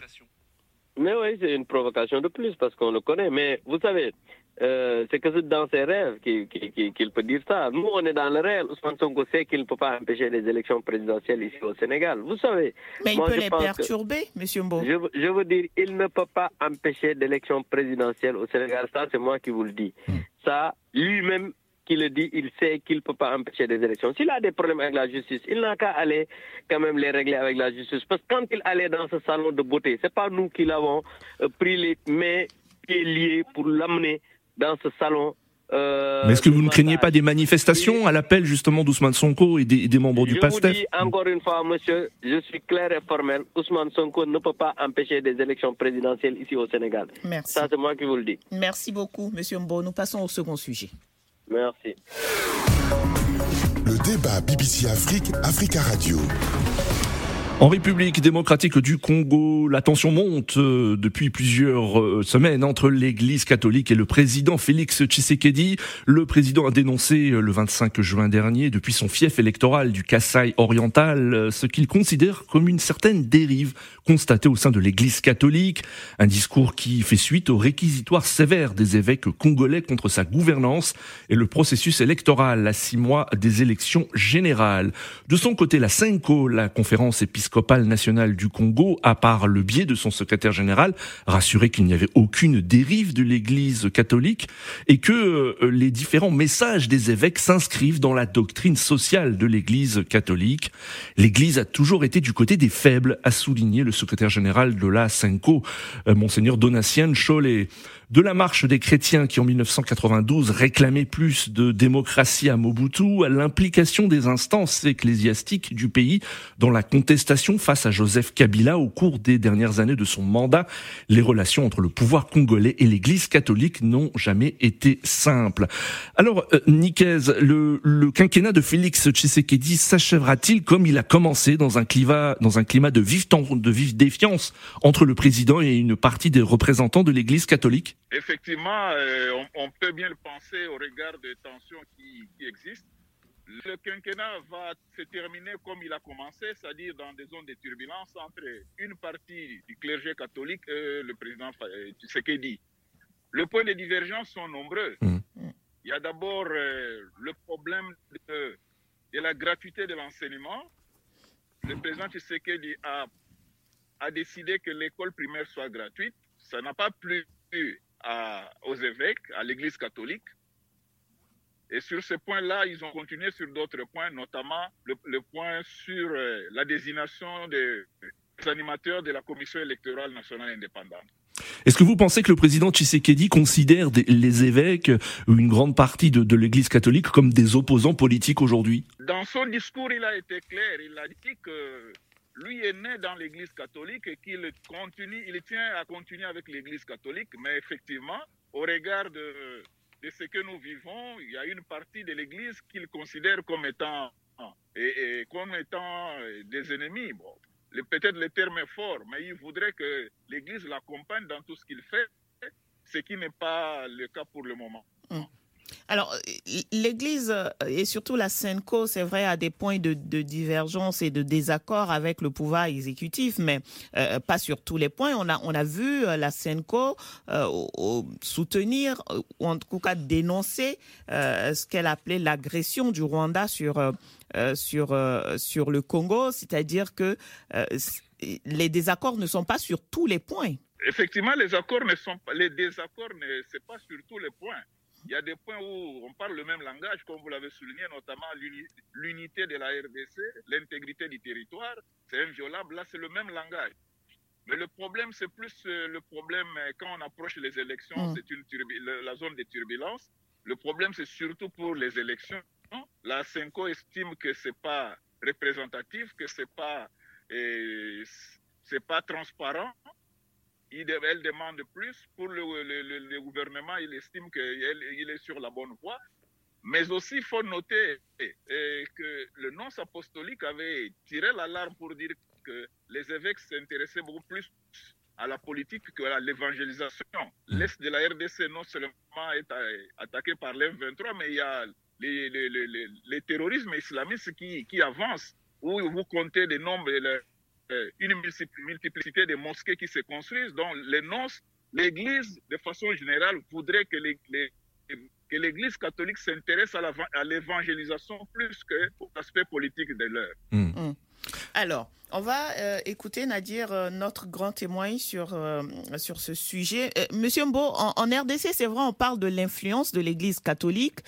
Mais oui, c'est une provocation de plus parce qu'on le connaît. Mais vous savez, euh, c'est que c'est dans ses rêves qu'il peut dire ça. Nous, on est dans le réel. Ousmane Sonko sait qu'il ne peut pas empêcher les élections présidentielles ici au Sénégal. Vous savez. Mais il peut les perturber, M. Mbo. Je, je, veux dire, il ne peut pas empêcher d'élections présidentielles au Sénégal. Ça, c'est moi qui vous le dis. Hmm. Ça, lui-même qui le dit, il sait qu'il ne peut pas empêcher des élections. S'il a des problèmes avec la justice, il n'a qu'à aller quand même les régler avec la justice. Parce que quand il allait dans ce salon de beauté, ce n'est pas nous qui l'avons euh, pris les mains, pieds liés pour l'amener dans ce salon. Euh, Mais est-ce que vous ne craignez pas des manifestations à l'appel justement d'Ousmane Sonko et des, membres du PASTEF Je vous dis encore une fois, monsieur, je suis clair et formel. Ousmane Sonko ne peut pas empêcher des élections présidentielles ici au Sénégal. Merci. Ça, c'est moi qui vous le dis. Merci beaucoup, monsieur Mbo. Nous passons au second sujet. Merci. Le débat BBC Afrique, Africa Radio. En République démocratique du Congo, la tension monte euh, depuis plusieurs euh, semaines entre l'Église catholique et le président Félix Tshisekedi. Le président a dénoncé euh, le 25 juin dernier, depuis son fief électoral du Kassai oriental, ce qu'il considère comme une certaine dérive constatée au sein de l'Église catholique. Un discours qui fait suite aux réquisitoires sévères des évêques congolais contre sa gouvernance et le processus électoral à six mois des élections générales. De son côté, la CENCO, la conférence épiscopale épiscopale nationale du Congo a, par le biais de son secrétaire général, rassuré qu'il n'y avait aucune dérive de l'Église catholique et que euh, les différents messages des évêques s'inscrivent dans la doctrine sociale de l'Église catholique. L'Église a toujours été du côté des faibles, a souligné le secrétaire général de la SENCO, euh, monseigneur Donatien Cholet de la marche des chrétiens qui en 1992 réclamaient plus de démocratie à Mobutu, à l'implication des instances ecclésiastiques du pays dans la contestation face à Joseph Kabila au cours des dernières années de son mandat. Les relations entre le pouvoir congolais et l'Église catholique n'ont jamais été simples. Alors, euh, le, le, quinquennat de Félix Tshisekedi s'achèvera-t-il comme il a commencé dans un climat, de vive défiance entre le président et une partie des représentants de l'Église catholique? Effectivement, euh, on, peut bien le penser au regard des tensions qui, existent. Le quinquennat va se terminer comme il a commencé, c'est-à-dire dans des zones de turbulence entre une partie du clergé catholique et le président Tshisekedi. Le point de divergence sont nombreux. Mmh. Il y a d'abord euh, le problème de, de, la gratuité de l'enseignement. Le président Tshisekedi a, a décidé que l'école primaire soit gratuite. Ça n'a pas plu aux évêques, à l'Église catholique. Et sur ce point-là, ils ont continué sur d'autres points, notamment le, point sur euh, la désignation des, animateurs de la Commission électorale nationale indépendante. Est-ce que vous pensez que le président Tshisekedi considère les évêques ou une grande partie de, de l'Église catholique comme des opposants politiques aujourd'hui? Dans son discours, il a été clair. Il a dit que lui est né dans l'Église catholique et qu'il continue, il tient à continuer avec l'Église catholique, mais effectivement, au regard de, de, ce que nous vivons, il y a une partie de l'Église qu'il considère comme étant, et, comme étant des ennemis. Bon, peut-être le terme est fort, mais il voudrait que l'Église l'accompagne dans tout ce qu'il fait, ce qui n'est pas le cas pour le moment. Hum. Alors, l'Église euh, et surtout la SENCO, c'est vrai, a des points de, divergence et de désaccord avec le pouvoir exécutif, mais euh, pas sur tous les points. On a, on a vu euh, la SENCO soutenir, ou en tout cas dénoncer ce qu'elle appelait l'agression du Rwanda sur, sur, sur le Congo, c'est-à-dire que les désaccords ne sont pas sur tous les points. effectivement, les accords ne sont pas, les désaccords ne, c'est pas sur tous les points. Il y a des points où on parle le même langage, comme vous l'avez souligné, notamment l'unité de la RDC, l'intégrité du territoire, c'est inviolable. Là, c'est le même langage. Mais le problème, c'est plus euh, le problème euh, quand on approche les élections, mm. c'est une la zone des turbulences. Le problème, c'est surtout pour les élections. La CENCO estime que c'est pas représentatif, que c'est pas, c'est pas transparent. Il, elle demande plus. Pour le, le, gouvernement, il estime qu'il est sur la bonne voie. Mais aussi, il faut noter que le nonce apostolique avait tiré l'alarme pour dire que les évêques s'intéressaient beaucoup plus à la politique qu'à l'évangélisation. Mm. L'Est de la RDC non seulement est attaqué par l'M23, mais il y a les, les, les, les terrorismes islamistes qui, qui, avancent, où vous comptez des nombres, une multiplicité de mosquées qui se construisent. Donc, les nonces, l'Église, de façon générale, voudrait que que l'Église catholique s'intéresse à l'évangélisation plus qu'au aspect politique de l'heure. Mm. Mm. Alors, on va euh, écouter Nadir, euh, notre grand témoin sur, euh, sur ce sujet. Monsieur Mbo, en, en RDC, c'est vrai, on parle de l'influence de l'Église catholique.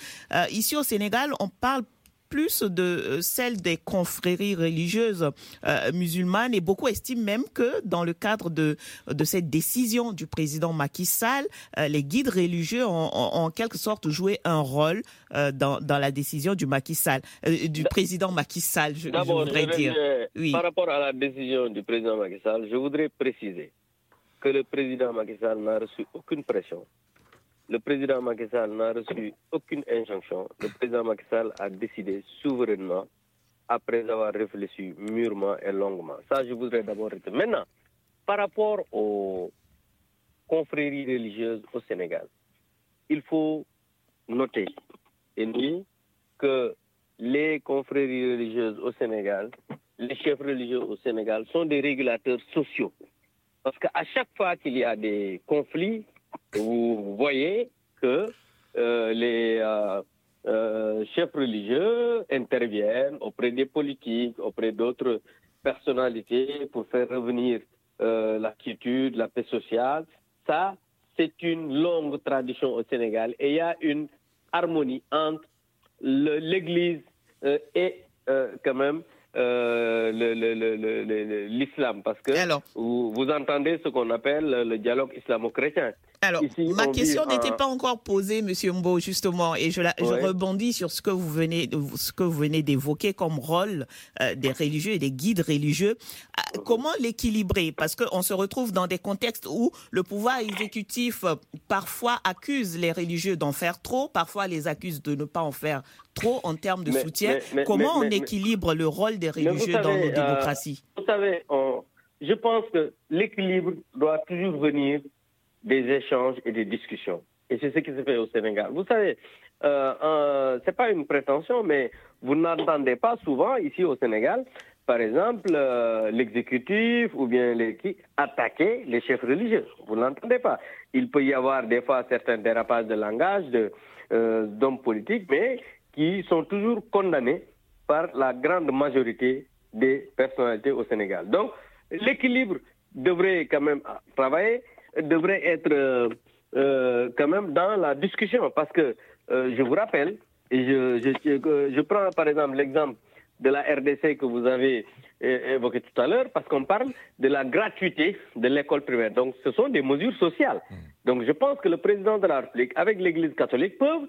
ici au Sénégal, on parle plus de euh, celle des confréries religieuses euh, musulmanes et beaucoup estiment même que dans le cadre de, de cette décision du président Macky Sall, euh, les guides religieux ont, en quelque sorte joué un rôle dans, dans la décision du Macky Sall, du président Macky Sall, je, voudrais dire. Oui. Par rapport à la décision du président Macky Sall, je voudrais préciser que le président Macky Sall n'a reçu aucune pression le président Macky Sall n'a reçu aucune injonction. Le président Macky Sall a décidé souverainement après avoir réfléchi mûrement et longuement. Ça, je voudrais d'abord. Maintenant, par rapport aux confréries religieuses au Sénégal, il faut noter et nous que les confréries religieuses au Sénégal, les chefs religieux au Sénégal sont des régulateurs sociaux. Parce qu'à chaque fois qu'il y a des conflits, vous voyez que euh, les euh, euh, chefs religieux interviennent auprès des politiques, auprès d'autres personnalités pour faire revenir la la paix sociale. Ça, c'est une longue tradition au Sénégal et il y a une harmonie entre l'Église et quand même l'islam parce que vous, vous, entendez ce qu'on appelle le dialogue islamo-chrétien. Alors, ma question n'était pas encore posée, Monsieur Mbo, justement, et je, je, rebondis sur ce que vous venez, ce que vous venez d'évoquer comme rôle euh, des religieux et des guides religieux. Euh, comment l'équilibrer? Parce qu'on se retrouve dans des contextes où le pouvoir exécutif euh, parfois accuse les religieux d'en faire trop, parfois les accuse de ne pas en faire trop en termes de soutien. Comment on équilibre le rôle des religieux dans nos démocraties? Vous savez, je pense que l'équilibre doit toujours venir des échanges et des discussions. Et c'est ce qui se fait au Sénégal. Vous savez, euh, euh, c'est pas une prétention, mais vous n'entendez pas souvent ici au Sénégal, par exemple, euh, l'exécutif ou bien les qui attaquer les chefs religieux. Vous n'entendez pas. Il peut y avoir des fois certains dérapages de langage de euh, d'hommes politiques, mais qui sont toujours condamnés par la grande majorité des personnalités au Sénégal. Donc, l'équilibre devrait quand même travailler devrait être euh, euh, quand même dans la discussion. Parce que euh, je vous rappelle, et je, je, je prends par exemple l'exemple de la RDC que vous avez évoqué tout à l'heure, parce qu'on parle de la gratuité de l'école primaire. Donc, ce sont des mesures sociales. Mmh. Donc, je pense que le président de la République, avec l'Église catholique, peuvent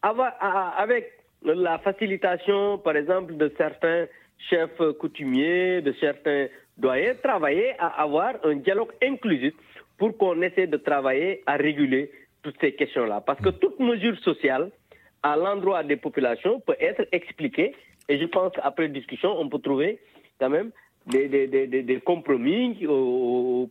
avoir, avec la facilitation, par exemple, de certains chefs coutumiers, de certains doyens, travailler à avoir un dialogue inclusif pour qu'on essaie de travailler à réguler toutes ces questions-là. Parce que toute mesure sociale à l'endroit des populations peut être expliquée et je pense qu'après discussion, on peut trouver quand même des, des, des, des compromis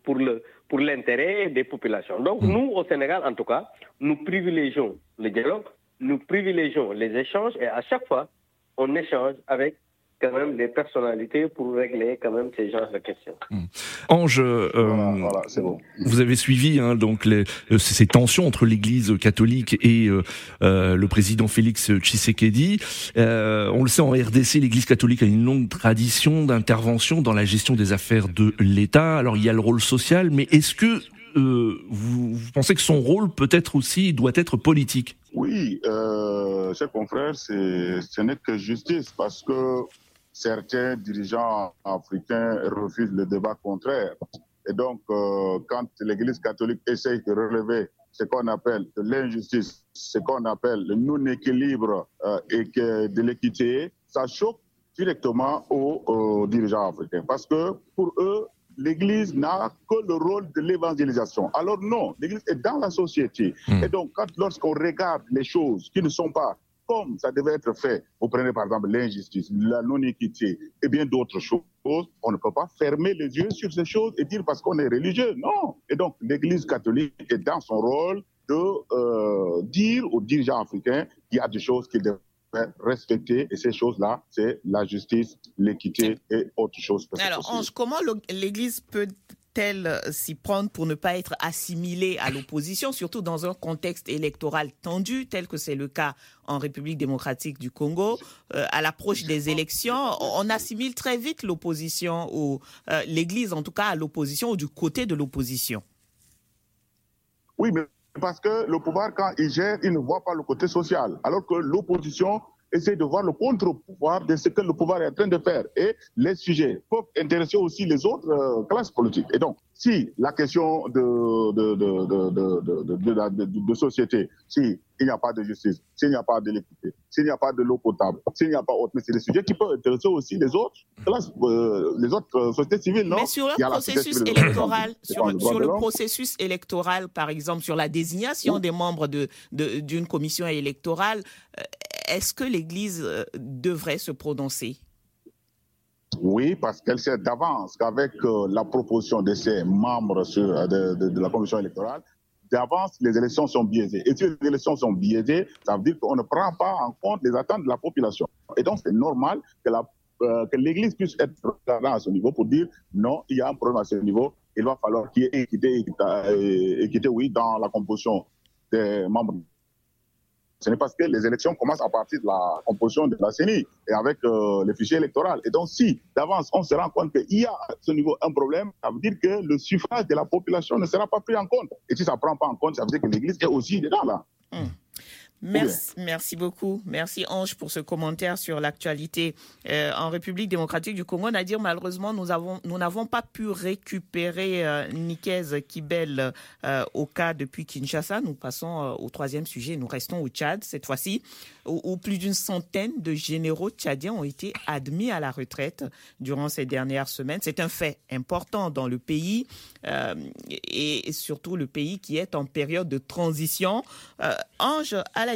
pour le pour l'intérêt des populations. Donc mm. nous, au Sénégal, en tout cas, nous privilégions le dialogue, nous privilégions les échanges et à chaque fois, on échange avec quand même des personnalités pour régler quand même ces genres de questions. Hmm. Ange, euh, vous avez suivi hein, donc les, euh, ces tensions entre l'Église catholique et euh, le président Félix Tshisekedi. on le sait en RDC, l'Église catholique a une longue tradition d'intervention dans la gestion des affaires de l'État. Alors il y a le rôle social, mais est-ce que vous, pensez que son rôle peut-être aussi doit être politique Oui, euh, chers confrères, ce n'est que justice parce que certains dirigeants africains refusent le débat contraire. Et donc, euh, quand l'Église catholique essaye de relever ce qu'on appelle l'injustice, ce qu'on appelle le non-équilibre euh, et que de l'équité, ça choque directement aux, dirigeants africains. Parce que pour eux, l'Église n'a que le rôle de l'évangélisation. Alors non, l'Église est dans la société. Hmm. Et donc, quand, lorsqu'on regarde les choses qui ne sont pas comme ça devait être fait, vous prenez par exemple l'injustice, la non-équité et bien d'autres choses, on ne peut pas fermer les yeux sur ces choses et dire parce qu'on est religieux. Non. Et donc, l'Église catholique est dans son rôle de euh, dire aux dirigeants africains qu'il y a des choses qu'ils respecter. Et ces choses-là, c'est la justice, l'équité et autres choses. Alors, Ange, comment l'Église peut elle s'y prendre pour ne pas être assimilée à l'opposition, surtout dans un contexte électoral tendu, tel que c'est le cas en République démocratique du Congo. Euh, à l'approche des élections, on assimile très vite l'opposition, ou euh, l'Église en tout cas à l'opposition ou du côté de l'opposition. Oui, mais parce que le pouvoir, quand il gère, il ne voit pas le côté social, alors que l'opposition essaie de voir le contre-pouvoir de ce que le pouvoir est en train de faire. Et les sujets peuvent intéresser aussi les autres euh, classes politiques. Et donc, si la question de, de, de, de, de société, si il n'y a pas de justice, s'il n'y a pas de l'équité, s'il n'y a pas de l'eau potable, s'il n'y a pas autre, mais c'est des sujets qui peuvent intéresser aussi les autres, euh, les autres euh, sociétés civiles, non? Mais sur le processus électoral, sur, sur le processus électoral, par exemple, sur la désignation des membres de d'une commission électorale, est-ce que l'Église euh, devrait se prononcer? Oui, parce qu'elle sait d'avance qu'avec euh, la proposition de ses membres euh, de, la commission électorale, d'avance, les élections sont biaisées. Et si les élections sont biaisées, ça veut dire qu'on ne prend pas en compte les attentes de la population. Et donc, c'est normal que, l'Église puisse être là à ce niveau pour dire non, il y a un problème à ce niveau, il va falloir qu'il y ait équité, équité, oui, dans la composition des membres ce n'est parce que les élections commencent à partir de la composition de la CENI et avec euh, le fichier électoral. Et donc, si d'avance on se rend compte qu'il y a à ce niveau un problème, ça veut dire que le suffrage de la population ne sera pas pris en compte. Et si ça ne prend pas en compte, ça veut dire que l'Église est aussi dedans là. Hmm. Merci, beaucoup. Merci Ange pour ce commentaire sur l'actualité euh, en République démocratique du Congo. Nadir, malheureusement, nous avons nous n'avons pas pu récupérer euh, Kibel euh, au cas depuis Kinshasa. Nous passons euh, au troisième sujet. Nous restons au Tchad cette fois-ci, où, plus d'une centaine de généraux tchadiens ont été admis à la retraite durant ces dernières semaines. C'est un fait important dans le pays et, surtout le pays qui est en période de transition. Ange, à la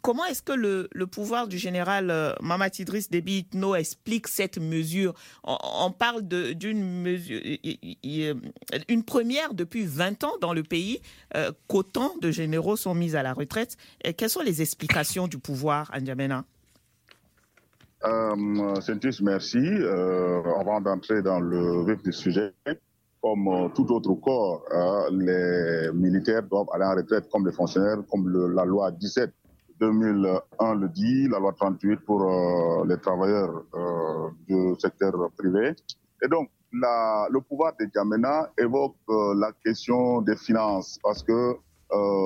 comment est-ce que le, pouvoir du général euh, Mamat Idriss Itno explique cette mesure? On, parle d'une une première depuis 20 ans dans le pays euh, qu'autant de généraux sont mis à la retraite. Et quelles sont les explications du pouvoir, Anjamena euh, merci. Euh, avant d'entrer dans le vif du sujet, comme tout autre corps, hein, les militaires doivent aller en retraite comme les fonctionnaires, comme la loi 17 2001 le dit, la loi 38 pour euh, les travailleurs euh, du secteur privé. Et donc, le pouvoir de Djamena évoque euh, la question des finances parce que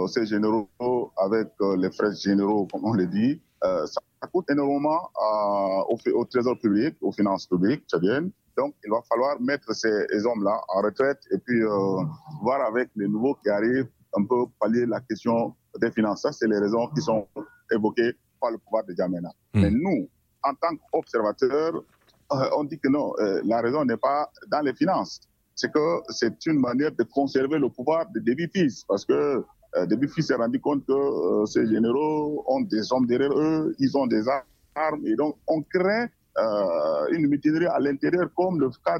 ces généraux, avec les frais généraux, comme on le dit, ça coûte énormément au, au, trésor public, aux finances publiques tchadiennes. Donc, il va falloir mettre ces, hommes-là en retraite et puis euh, voir avec les nouveaux qui arrivent un peu pallier la question des finances. Ça, c'est les raisons qui sont évoquées par le pouvoir de Djamena. Hmm. Mais nous, en tant qu'observateurs, euh, on dit que non, euh, la raison n'est pas dans les finances. C'est que c'est une manière de conserver le pouvoir de Déby Fils. Parce que euh, Déby Fils s'est rendu compte que ces généraux ont des hommes derrière eux, ils ont des armes. Et donc, on crée euh, une mutinerie à l'intérieur comme le cas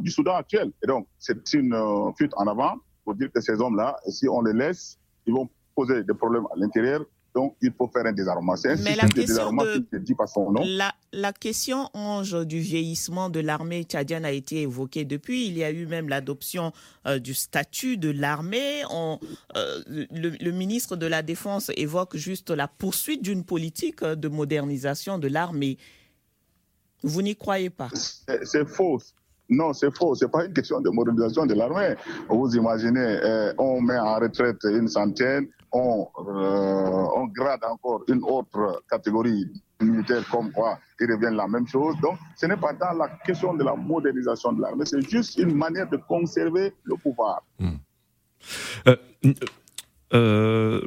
du Soudan actuel. Et donc, c'est une euh, fuite en avant pour dire que ces hommes-là, si on les laisse, ils vont poser des problèmes à l'intérieur. Donc, il faut faire un désarmement. C'est Mais la question, de... dit pas son nom. La, la, question ange du vieillissement de l'armée tchadienne a été évoquée depuis. Il y a eu même l'adoption euh, du statut de l'armée. le, le, ministre de la Défense évoque juste la poursuite d'une politique de modernisation de l'armée. Vous n'y croyez pas C'est faux. Non, c'est faux. C'est pas une question de modernisation de l'armée. Vous imaginez, euh, on met en retraite une centaine, on, euh, on grade encore une autre catégorie militaire comme quoi ils reviennent la même chose. Donc, ce n'est pas dans la question de la modernisation de l'armée, c'est juste une manière de conserver le pouvoir. Hmm. Euh, euh,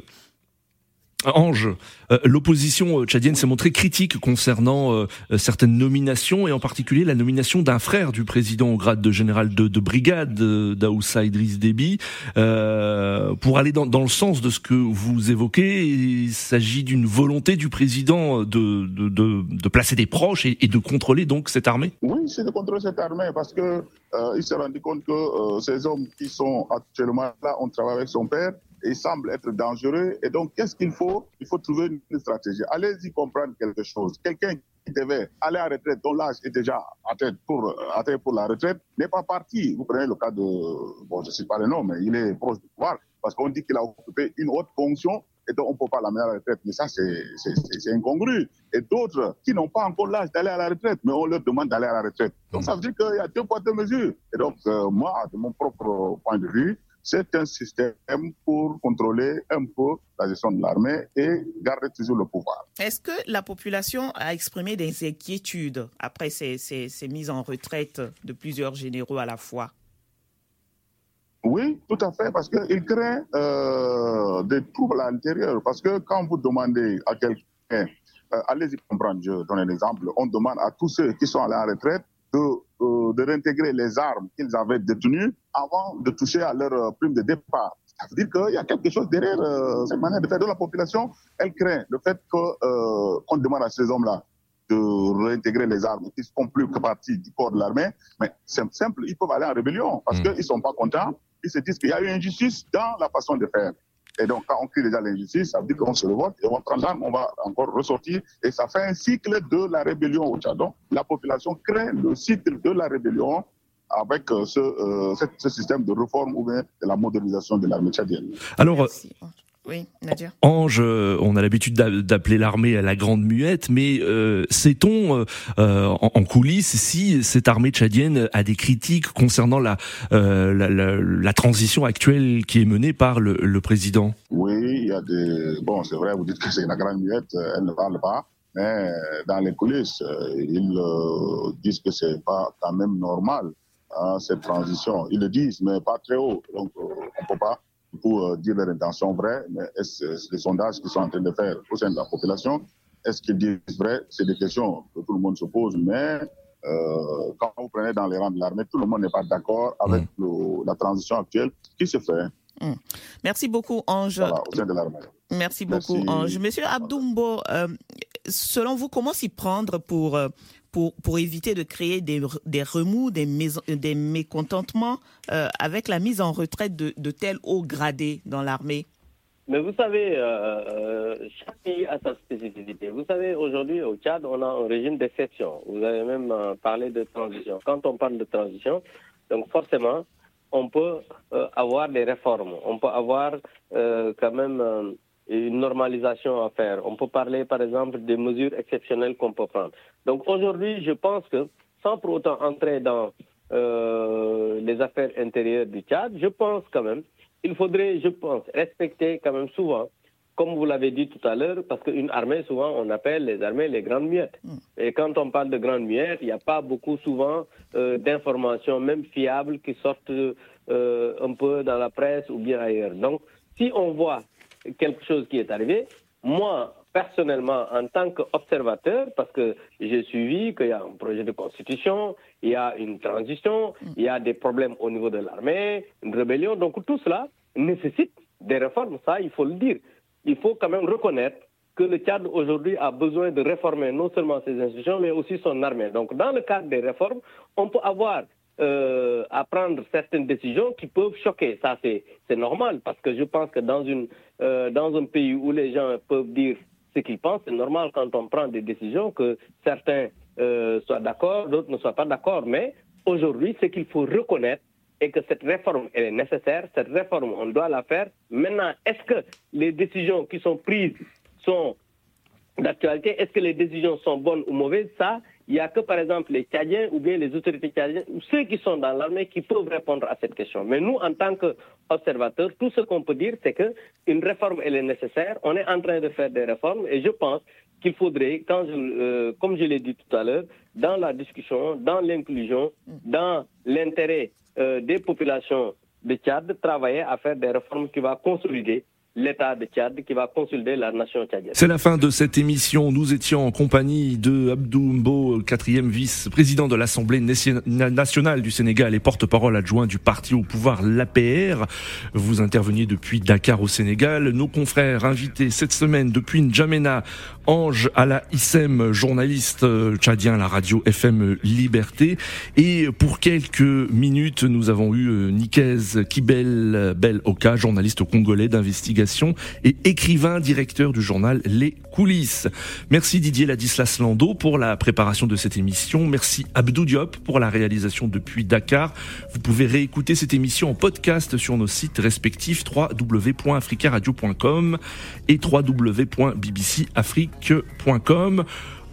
Ange, euh, l'opposition euh, tchadienne s'est montrée critique concernant euh, certaines nominations et en particulier la nomination d'un frère du président au grade de général de, brigade, Daoussa Idriss Déby. pour aller dans, le sens de ce que vous évoquez, il s'agit d'une volonté du président de, placer des proches et, de contrôler donc cette armée Oui, c'est de contrôler cette armée parce que il s'est rendu compte que ces hommes qui sont actuellement là, on travaille avec son père il semble être dangereux. Et donc, qu'est-ce qu'il faut? Il faut trouver une stratégie. Allez-y comprendre quelque chose. Quelqu'un qui devait aller à la retraite, dont l'âge est déjà atteint pour, atteint pour la retraite, n'est pas parti. Vous prenez le cas de, bon, je ne sais pas le nom, mais il est proche du pouvoir, parce qu'on dit qu'il a occupé une haute fonction et donc on ne peut pas l'amener à la retraite. Mais ça, c'est incongru. Et d'autres qui n'ont pas encore l'âge d'aller à la retraite, mais on leur demande d'aller à la retraite. Donc ça veut dire qu'il y a deux poids, deux mesures. Et donc, euh, moi, de mon propre point de vue, c'est un système pour contrôler un peu la gestion de l'armée et garder toujours le pouvoir. Est-ce que la population a exprimé des inquiétudes après ces, mises en retraite de plusieurs généraux à la fois? Oui, tout à fait, parce qu'il crée euh, des troubles à l'intérieur. Parce que quand vous demandez à quelqu'un, euh, allez-y comprendre, je donne un exemple, on demande à tous ceux qui sont allés en retraite de, euh, de réintégrer les armes qu'ils avaient détenues avant de toucher à leur euh, prime de départ. Ça veut dire qu'il y a quelque chose derrière euh, cette manière de faire de la population. Elle craint le fait qu'on euh, demande à ces hommes-là de réintégrer les armes qui ne font plus que partie du corps de l'armée. Mais c'est simple, ils peuvent aller en rébellion parce mm. qu'ils ne sont pas contents. Ils se disent qu'il y a eu injustice dans la façon de faire. Et donc, quand on crie déjà l'injustice, ça veut dire qu'on se revolte et on prend l'arme, on va encore ressortir. Et ça fait un cycle de la rébellion au Tchad. Donc, la population craint le cycle de la rébellion avec euh, ce, euh, ce, système de réforme ou bien de la modernisation de l'armée tchadienne. Alors, Oui, Nadia. Ange, euh, on a l'habitude d'appeler l'armée la grande muette, mais sait-on en, coulisses si cette armée tchadienne a des critiques concernant la, la, la, transition actuelle qui est menée par le, le, président? Oui, il y a des... Bon, c'est vrai, vous dites que c'est la grande muette, elle ne parle pas. Mais dans les coulisses, ils disent que c'est pas quand même normal à cette transition. Ils le disent, mais pas très haut. Donc, euh, on ne peut pas pour euh, dire leur intention vraie, mais est-ce les sondages qu'ils sont en train de faire au sein de la population, est-ce qu'ils disent vrai? C'est des questions que tout le monde se pose, mais euh, quand vous prenez dans les rangs de l'armée, tout le monde n'est pas d'accord avec mm. la transition actuelle qui se fait. Mm. Merci beaucoup, Ange. au sein de l'armée. Merci beaucoup, Ange. Monsieur Abdoumbo, selon vous, comment s'y prendre pour pour, éviter de créer des, remous, des, des mécontentements euh, avec la mise en retraite de, de tels hauts gradés dans l'armée mais vous savez, euh, euh, chaque pays a sa spécificité. Vous savez, aujourd'hui, au Tchad, on a un régime d'exception. Vous avez même parlé de transition. Quand on parle de transition, donc forcément, on peut avoir des réformes. On peut avoir quand même une normalisation à faire. On peut parler, par exemple, des mesures exceptionnelles qu'on peut prendre. Donc aujourd'hui, je pense que, sans pour autant entrer dans euh, les affaires intérieures du Tchad, je pense quand même, il faudrait, je pense, respecter quand même souvent, comme vous l'avez dit tout à l'heure, parce qu'une armée, souvent, on appelle les armées les grandes miettes. Mm. Et quand on parle de grandes miettes, il n'y a pas beaucoup souvent euh, d'informations, même fiables, qui sortent euh, un peu dans la presse ou bien ailleurs. Donc, si on voit quelque chose qui est arrivé. Moi, personnellement, en tant qu'observateur, parce que j'ai suivi qu'il y a un projet de constitution, il y a une transition, il y a des problèmes au niveau de l'armée, une rébellion. Donc tout cela nécessite des réformes, ça, il faut le dire. Il faut quand même reconnaître que le Tchad aujourd'hui a besoin de réformer non seulement ses institutions, mais aussi son armée. Donc dans le cadre des réformes, on peut avoir euh, à prendre certaines décisions qui peuvent choquer. Ça, c'est normal, parce que je pense que dans, une, euh, dans un pays où les gens peuvent dire ce qu'ils pensent, c'est normal quand on prend des décisions que certains euh, soient d'accord, d'autres ne soient pas d'accord. Mais aujourd'hui, ce qu'il faut reconnaître et que cette réforme est nécessaire. Cette réforme, on doit la faire. Maintenant, est-ce que les décisions qui sont prises sont d'actualité? Est-ce que les décisions sont bonnes ou mauvaises? Ça, il n'y a que, par exemple, les Tchadiens ou bien les autorités tchadiennes ou ceux qui sont dans l'armée qui peuvent répondre à cette question. Mais nous, en tant qu'observateurs, tout ce qu'on peut dire, c'est qu'une réforme, elle est nécessaire. On est en train de faire des réformes et je pense qu'il faudrait, quand euh, comme je l'ai dit tout à l'heure, dans la discussion, dans l'inclusion, dans l'intérêt euh, des populations de Tchad, travailler à faire des réformes qui vont consolider l'État de Tchad qui va consolider la nation tchadienne. C'est la fin de cette émission. Nous étions en compagnie de Abdou Mbo, quatrième vice-président de l'Assemblée nationale du Sénégal et porte-parole adjoint du parti au pouvoir, l'APR. Vous interveniez depuis Dakar au Sénégal. Nos confrères invités cette semaine depuis N'Djamena, Ange la Issem, journaliste tchadien à la radio FM Liberté. Et pour quelques minutes, nous avons eu euh, Nikez Kibel Bel Oka, journaliste congolais d'investigation et écrivain directeur du journal Les Coulisses. Merci Didier Ladislas Lando pour la préparation de cette émission. Merci Abdou Diop pour la réalisation depuis Dakar. Vous pouvez réécouter cette émission en podcast sur nos sites respectifs www.africaradio.com et www.bbcafrique.com.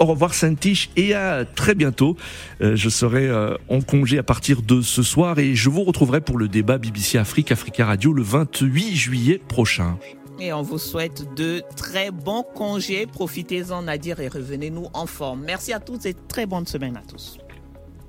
Au revoir Saint-Tiche et à très bientôt. Euh, je serai euh, en congé à partir de ce soir et je vous retrouverai pour le débat BBC Afrique Africa Radio le 28 juillet prochain. Et on vous souhaite de très bons congés. Profitez-en, Nadir, et revenez-nous en forme. Merci à tous et très bonne semaine à tous.